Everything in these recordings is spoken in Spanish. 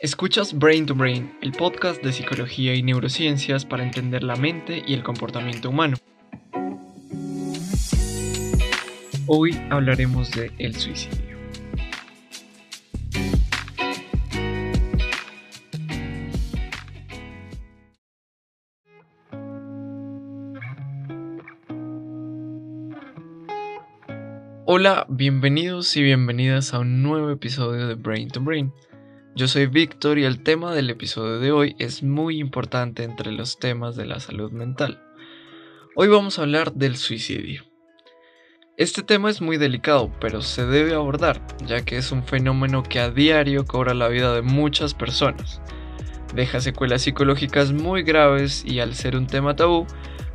Escuchas Brain to Brain, el podcast de psicología y neurociencias para entender la mente y el comportamiento humano. Hoy hablaremos de el suicidio. Hola, bienvenidos y bienvenidas a un nuevo episodio de Brain to Brain. Yo soy Víctor y el tema del episodio de hoy es muy importante entre los temas de la salud mental. Hoy vamos a hablar del suicidio. Este tema es muy delicado, pero se debe abordar, ya que es un fenómeno que a diario cobra la vida de muchas personas. Deja secuelas psicológicas muy graves y al ser un tema tabú,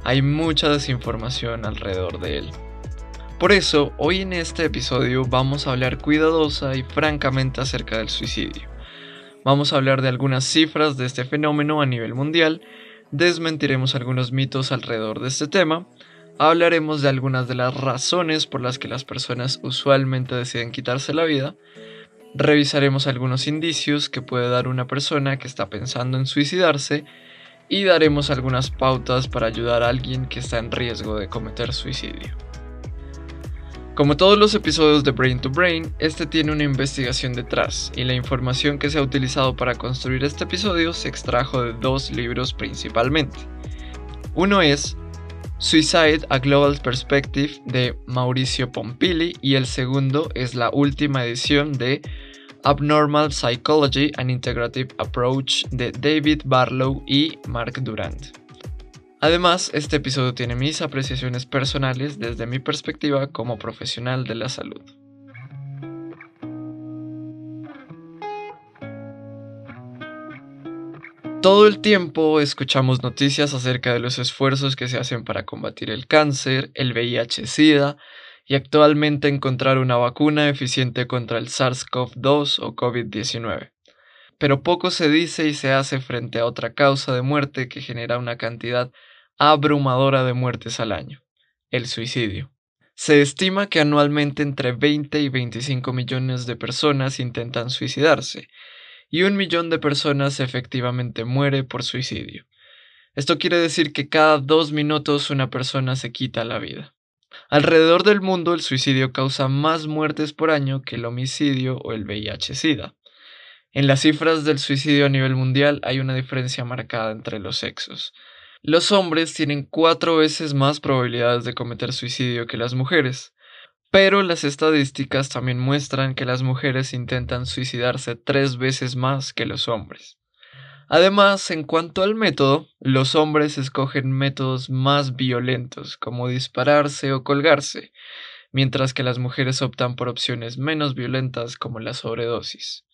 hay mucha desinformación alrededor de él. Por eso, hoy en este episodio vamos a hablar cuidadosa y francamente acerca del suicidio. Vamos a hablar de algunas cifras de este fenómeno a nivel mundial, desmentiremos algunos mitos alrededor de este tema, hablaremos de algunas de las razones por las que las personas usualmente deciden quitarse la vida, revisaremos algunos indicios que puede dar una persona que está pensando en suicidarse y daremos algunas pautas para ayudar a alguien que está en riesgo de cometer suicidio. Como todos los episodios de Brain to Brain, este tiene una investigación detrás, y la información que se ha utilizado para construir este episodio se extrajo de dos libros principalmente. Uno es Suicide a Global Perspective de Mauricio Pompili y el segundo es la última edición de Abnormal Psychology and Integrative Approach de David Barlow y Mark Durant. Además, este episodio tiene mis apreciaciones personales desde mi perspectiva como profesional de la salud. Todo el tiempo escuchamos noticias acerca de los esfuerzos que se hacen para combatir el cáncer, el VIH-Sida y actualmente encontrar una vacuna eficiente contra el SARS-CoV-2 o COVID-19. Pero poco se dice y se hace frente a otra causa de muerte que genera una cantidad abrumadora de muertes al año, el suicidio. Se estima que anualmente entre 20 y 25 millones de personas intentan suicidarse, y un millón de personas efectivamente muere por suicidio. Esto quiere decir que cada dos minutos una persona se quita la vida. Alrededor del mundo el suicidio causa más muertes por año que el homicidio o el VIH-Sida. En las cifras del suicidio a nivel mundial hay una diferencia marcada entre los sexos. Los hombres tienen cuatro veces más probabilidades de cometer suicidio que las mujeres, pero las estadísticas también muestran que las mujeres intentan suicidarse tres veces más que los hombres. Además, en cuanto al método, los hombres escogen métodos más violentos, como dispararse o colgarse, mientras que las mujeres optan por opciones menos violentas como la sobredosis.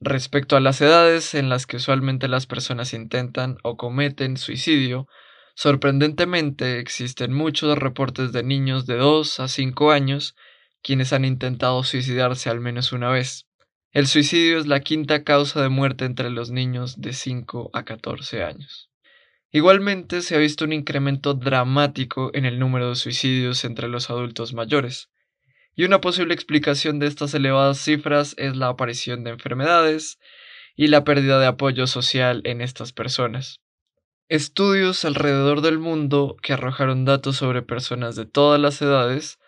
Respecto a las edades en las que usualmente las personas intentan o cometen suicidio, sorprendentemente existen muchos reportes de niños de 2 a 5 años quienes han intentado suicidarse al menos una vez. El suicidio es la quinta causa de muerte entre los niños de 5 a 14 años. Igualmente se ha visto un incremento dramático en el número de suicidios entre los adultos mayores, y una posible explicación de estas elevadas cifras es la aparición de enfermedades y la pérdida de apoyo social en estas personas. Estudios alrededor del mundo que arrojaron datos sobre personas de todas las edades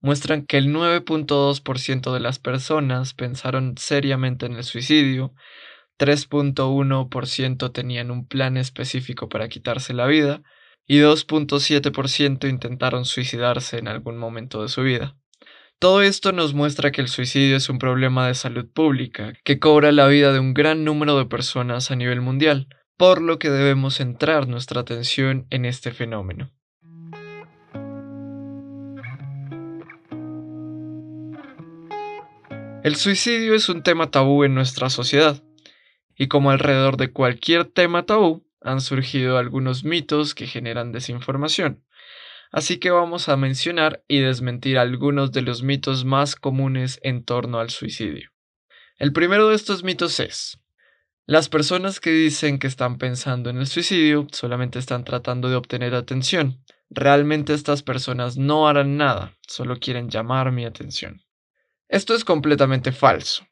muestran que el 9.2% de las personas pensaron seriamente en el suicidio, 3.1% tenían un plan específico para quitarse la vida y 2.7% intentaron suicidarse en algún momento de su vida. Todo esto nos muestra que el suicidio es un problema de salud pública que cobra la vida de un gran número de personas a nivel mundial, por lo que debemos centrar nuestra atención en este fenómeno. El suicidio es un tema tabú en nuestra sociedad, y como alrededor de cualquier tema tabú, han surgido algunos mitos que generan desinformación así que vamos a mencionar y desmentir algunos de los mitos más comunes en torno al suicidio. El primero de estos mitos es, las personas que dicen que están pensando en el suicidio solamente están tratando de obtener atención. Realmente estas personas no harán nada, solo quieren llamar mi atención. Esto es completamente falso.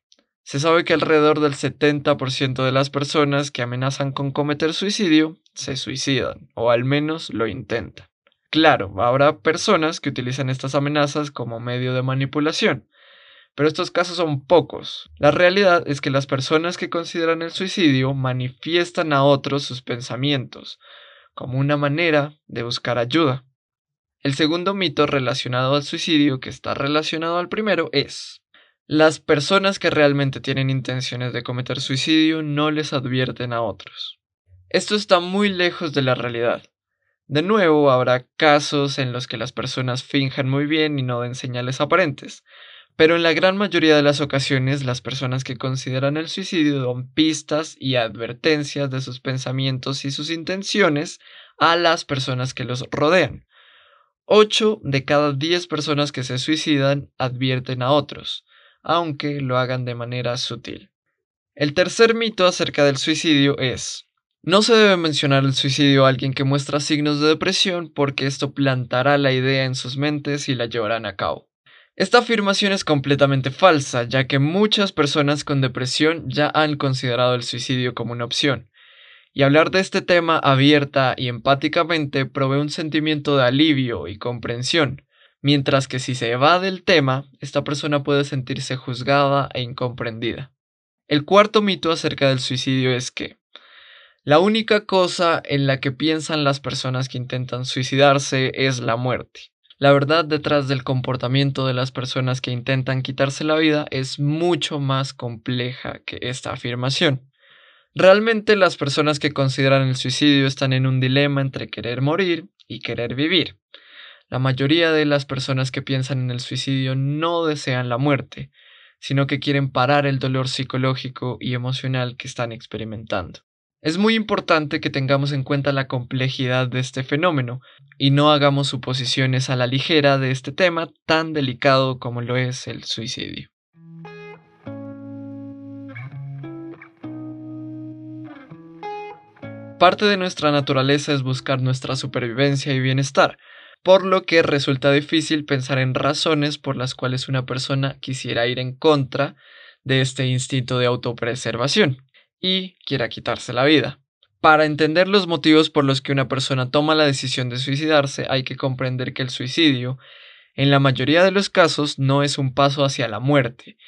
Se sabe que alrededor del 70% de las personas que amenazan con cometer suicidio se suicidan, o al menos lo intentan. Claro, habrá personas que utilizan estas amenazas como medio de manipulación, pero estos casos son pocos. La realidad es que las personas que consideran el suicidio manifiestan a otros sus pensamientos, como una manera de buscar ayuda. El segundo mito relacionado al suicidio que está relacionado al primero es las personas que realmente tienen intenciones de cometer suicidio no les advierten a otros. Esto está muy lejos de la realidad. De nuevo, habrá casos en los que las personas finjan muy bien y no den señales aparentes, pero en la gran mayoría de las ocasiones las personas que consideran el suicidio dan pistas y advertencias de sus pensamientos y sus intenciones a las personas que los rodean. 8 de cada 10 personas que se suicidan advierten a otros aunque lo hagan de manera sutil. El tercer mito acerca del suicidio es, no se debe mencionar el suicidio a alguien que muestra signos de depresión porque esto plantará la idea en sus mentes y la llevarán a cabo. Esta afirmación es completamente falsa, ya que muchas personas con depresión ya han considerado el suicidio como una opción. Y hablar de este tema abierta y empáticamente provee un sentimiento de alivio y comprensión, mientras que si se evade el tema, esta persona puede sentirse juzgada e incomprendida. El cuarto mito acerca del suicidio es que la única cosa en la que piensan las personas que intentan suicidarse es la muerte. La verdad detrás del comportamiento de las personas que intentan quitarse la vida es mucho más compleja que esta afirmación. Realmente las personas que consideran el suicidio están en un dilema entre querer morir y querer vivir. La mayoría de las personas que piensan en el suicidio no desean la muerte, sino que quieren parar el dolor psicológico y emocional que están experimentando. Es muy importante que tengamos en cuenta la complejidad de este fenómeno y no hagamos suposiciones a la ligera de este tema tan delicado como lo es el suicidio. Parte de nuestra naturaleza es buscar nuestra supervivencia y bienestar, por lo que resulta difícil pensar en razones por las cuales una persona quisiera ir en contra de este instinto de autopreservación y quiera quitarse la vida. Para entender los motivos por los que una persona toma la decisión de suicidarse, hay que comprender que el suicidio, en la mayoría de los casos, no es un paso hacia la muerte,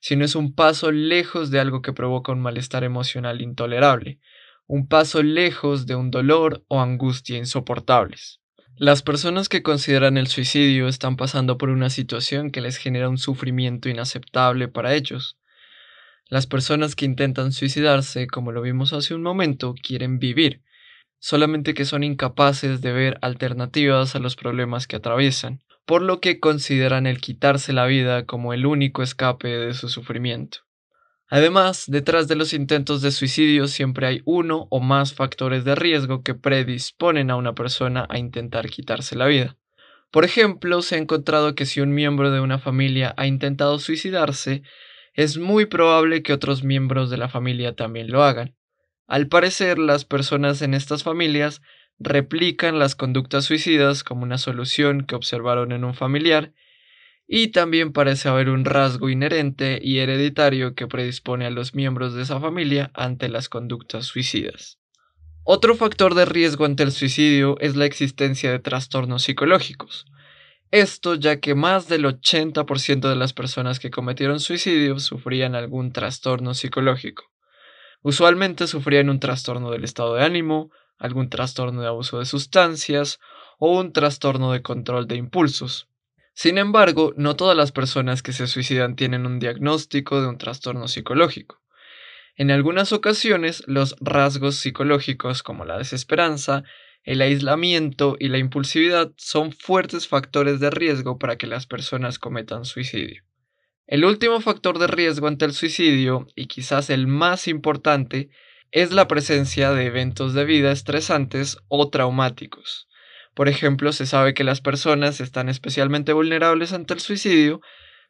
sino es un paso lejos de algo que provoca un malestar emocional intolerable, un paso lejos de un dolor o angustia insoportables. Las personas que consideran el suicidio están pasando por una situación que les genera un sufrimiento inaceptable para ellos. Las personas que intentan suicidarse, como lo vimos hace un momento, quieren vivir, solamente que son incapaces de ver alternativas a los problemas que atraviesan, por lo que consideran el quitarse la vida como el único escape de su sufrimiento. Además, detrás de los intentos de suicidio siempre hay uno o más factores de riesgo que predisponen a una persona a intentar quitarse la vida. Por ejemplo, se ha encontrado que si un miembro de una familia ha intentado suicidarse, es muy probable que otros miembros de la familia también lo hagan. Al parecer, las personas en estas familias replican las conductas suicidas como una solución que observaron en un familiar y también parece haber un rasgo inherente y hereditario que predispone a los miembros de esa familia ante las conductas suicidas. Otro factor de riesgo ante el suicidio es la existencia de trastornos psicológicos. Esto ya que más del 80% de las personas que cometieron suicidio sufrían algún trastorno psicológico. Usualmente sufrían un trastorno del estado de ánimo, algún trastorno de abuso de sustancias o un trastorno de control de impulsos. Sin embargo, no todas las personas que se suicidan tienen un diagnóstico de un trastorno psicológico. En algunas ocasiones, los rasgos psicológicos como la desesperanza, el aislamiento y la impulsividad son fuertes factores de riesgo para que las personas cometan suicidio. El último factor de riesgo ante el suicidio, y quizás el más importante, es la presencia de eventos de vida estresantes o traumáticos. Por ejemplo, se sabe que las personas están especialmente vulnerables ante el suicidio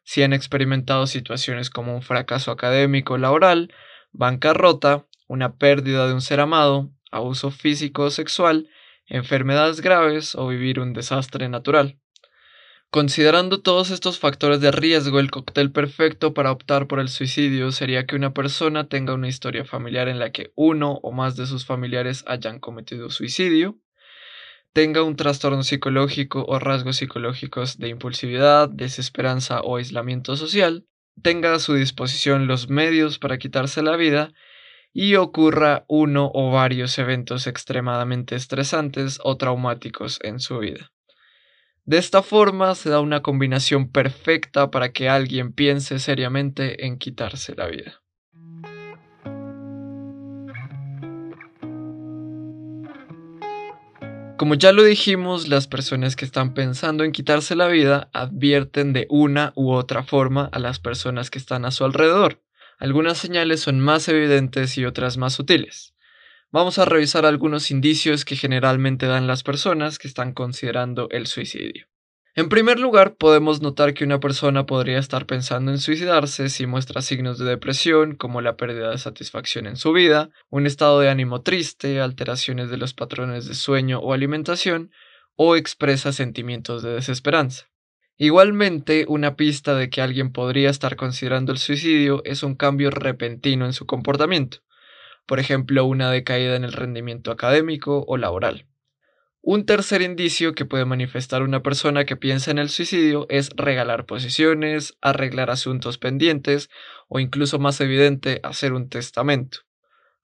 si han experimentado situaciones como un fracaso académico o laboral, bancarrota, una pérdida de un ser amado, abuso físico o sexual, enfermedades graves o vivir un desastre natural. Considerando todos estos factores de riesgo, el cóctel perfecto para optar por el suicidio sería que una persona tenga una historia familiar en la que uno o más de sus familiares hayan cometido suicidio, tenga un trastorno psicológico o rasgos psicológicos de impulsividad, desesperanza o aislamiento social, tenga a su disposición los medios para quitarse la vida y ocurra uno o varios eventos extremadamente estresantes o traumáticos en su vida. De esta forma se da una combinación perfecta para que alguien piense seriamente en quitarse la vida. Como ya lo dijimos, las personas que están pensando en quitarse la vida advierten de una u otra forma a las personas que están a su alrededor. Algunas señales son más evidentes y otras más sutiles. Vamos a revisar algunos indicios que generalmente dan las personas que están considerando el suicidio. En primer lugar, podemos notar que una persona podría estar pensando en suicidarse si muestra signos de depresión como la pérdida de satisfacción en su vida, un estado de ánimo triste, alteraciones de los patrones de sueño o alimentación, o expresa sentimientos de desesperanza. Igualmente, una pista de que alguien podría estar considerando el suicidio es un cambio repentino en su comportamiento por ejemplo una decaída en el rendimiento académico o laboral. Un tercer indicio que puede manifestar una persona que piensa en el suicidio es regalar posiciones, arreglar asuntos pendientes o incluso más evidente hacer un testamento.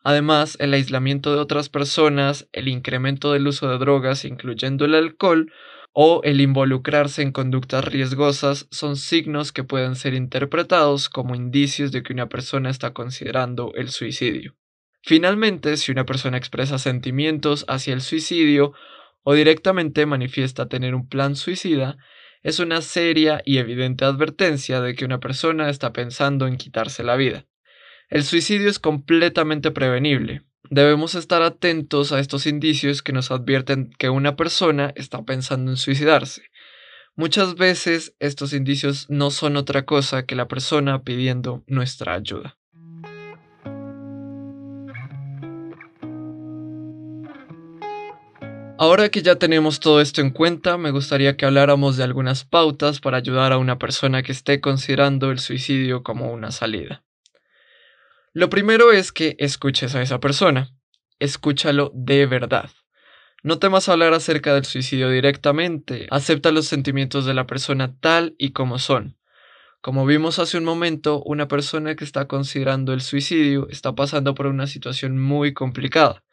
Además, el aislamiento de otras personas, el incremento del uso de drogas, incluyendo el alcohol, o el involucrarse en conductas riesgosas son signos que pueden ser interpretados como indicios de que una persona está considerando el suicidio. Finalmente, si una persona expresa sentimientos hacia el suicidio o directamente manifiesta tener un plan suicida, es una seria y evidente advertencia de que una persona está pensando en quitarse la vida. El suicidio es completamente prevenible. Debemos estar atentos a estos indicios que nos advierten que una persona está pensando en suicidarse. Muchas veces estos indicios no son otra cosa que la persona pidiendo nuestra ayuda. Ahora que ya tenemos todo esto en cuenta, me gustaría que habláramos de algunas pautas para ayudar a una persona que esté considerando el suicidio como una salida. Lo primero es que escuches a esa persona. Escúchalo de verdad. No temas hablar acerca del suicidio directamente, acepta los sentimientos de la persona tal y como son. Como vimos hace un momento, una persona que está considerando el suicidio está pasando por una situación muy complicada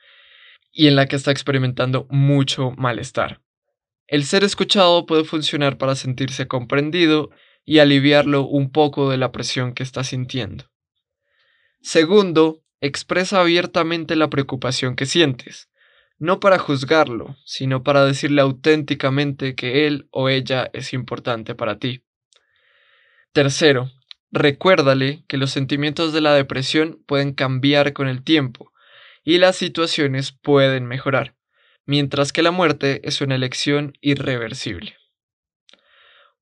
y en la que está experimentando mucho malestar. El ser escuchado puede funcionar para sentirse comprendido y aliviarlo un poco de la presión que está sintiendo. Segundo, expresa abiertamente la preocupación que sientes, no para juzgarlo, sino para decirle auténticamente que él o ella es importante para ti. Tercero, recuérdale que los sentimientos de la depresión pueden cambiar con el tiempo y las situaciones pueden mejorar, mientras que la muerte es una elección irreversible.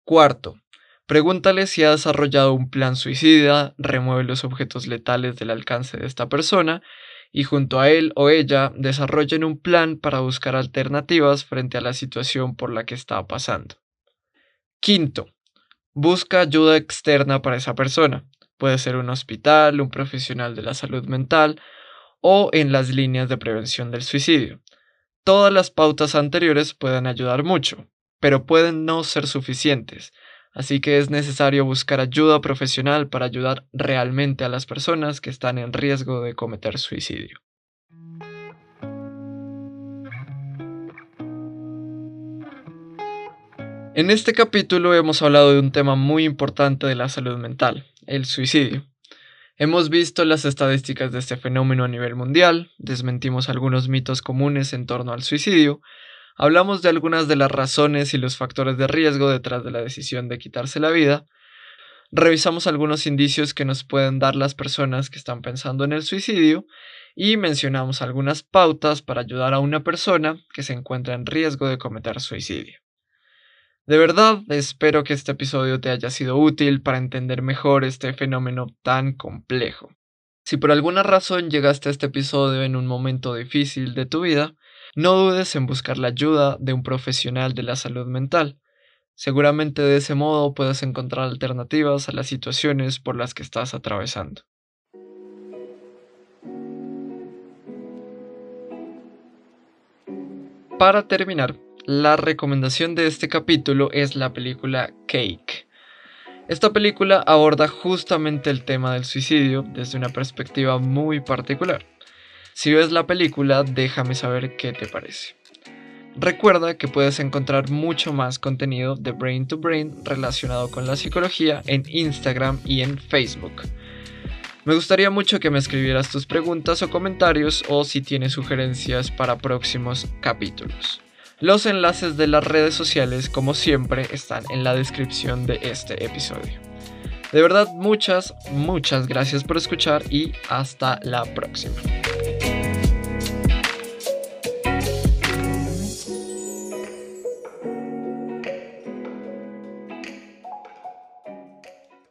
Cuarto, pregúntale si ha desarrollado un plan suicida, remueve los objetos letales del alcance de esta persona y junto a él o ella desarrollen un plan para buscar alternativas frente a la situación por la que está pasando. Quinto, busca ayuda externa para esa persona. Puede ser un hospital, un profesional de la salud mental o en las líneas de prevención del suicidio. Todas las pautas anteriores pueden ayudar mucho, pero pueden no ser suficientes, así que es necesario buscar ayuda profesional para ayudar realmente a las personas que están en riesgo de cometer suicidio. En este capítulo hemos hablado de un tema muy importante de la salud mental, el suicidio. Hemos visto las estadísticas de este fenómeno a nivel mundial, desmentimos algunos mitos comunes en torno al suicidio, hablamos de algunas de las razones y los factores de riesgo detrás de la decisión de quitarse la vida, revisamos algunos indicios que nos pueden dar las personas que están pensando en el suicidio y mencionamos algunas pautas para ayudar a una persona que se encuentra en riesgo de cometer suicidio. De verdad, espero que este episodio te haya sido útil para entender mejor este fenómeno tan complejo. Si por alguna razón llegaste a este episodio en un momento difícil de tu vida, no dudes en buscar la ayuda de un profesional de la salud mental. Seguramente de ese modo puedes encontrar alternativas a las situaciones por las que estás atravesando. Para terminar, la recomendación de este capítulo es la película Cake. Esta película aborda justamente el tema del suicidio desde una perspectiva muy particular. Si ves la película, déjame saber qué te parece. Recuerda que puedes encontrar mucho más contenido de Brain to Brain relacionado con la psicología en Instagram y en Facebook. Me gustaría mucho que me escribieras tus preguntas o comentarios o si tienes sugerencias para próximos capítulos. Los enlaces de las redes sociales, como siempre, están en la descripción de este episodio. De verdad, muchas, muchas gracias por escuchar y hasta la próxima.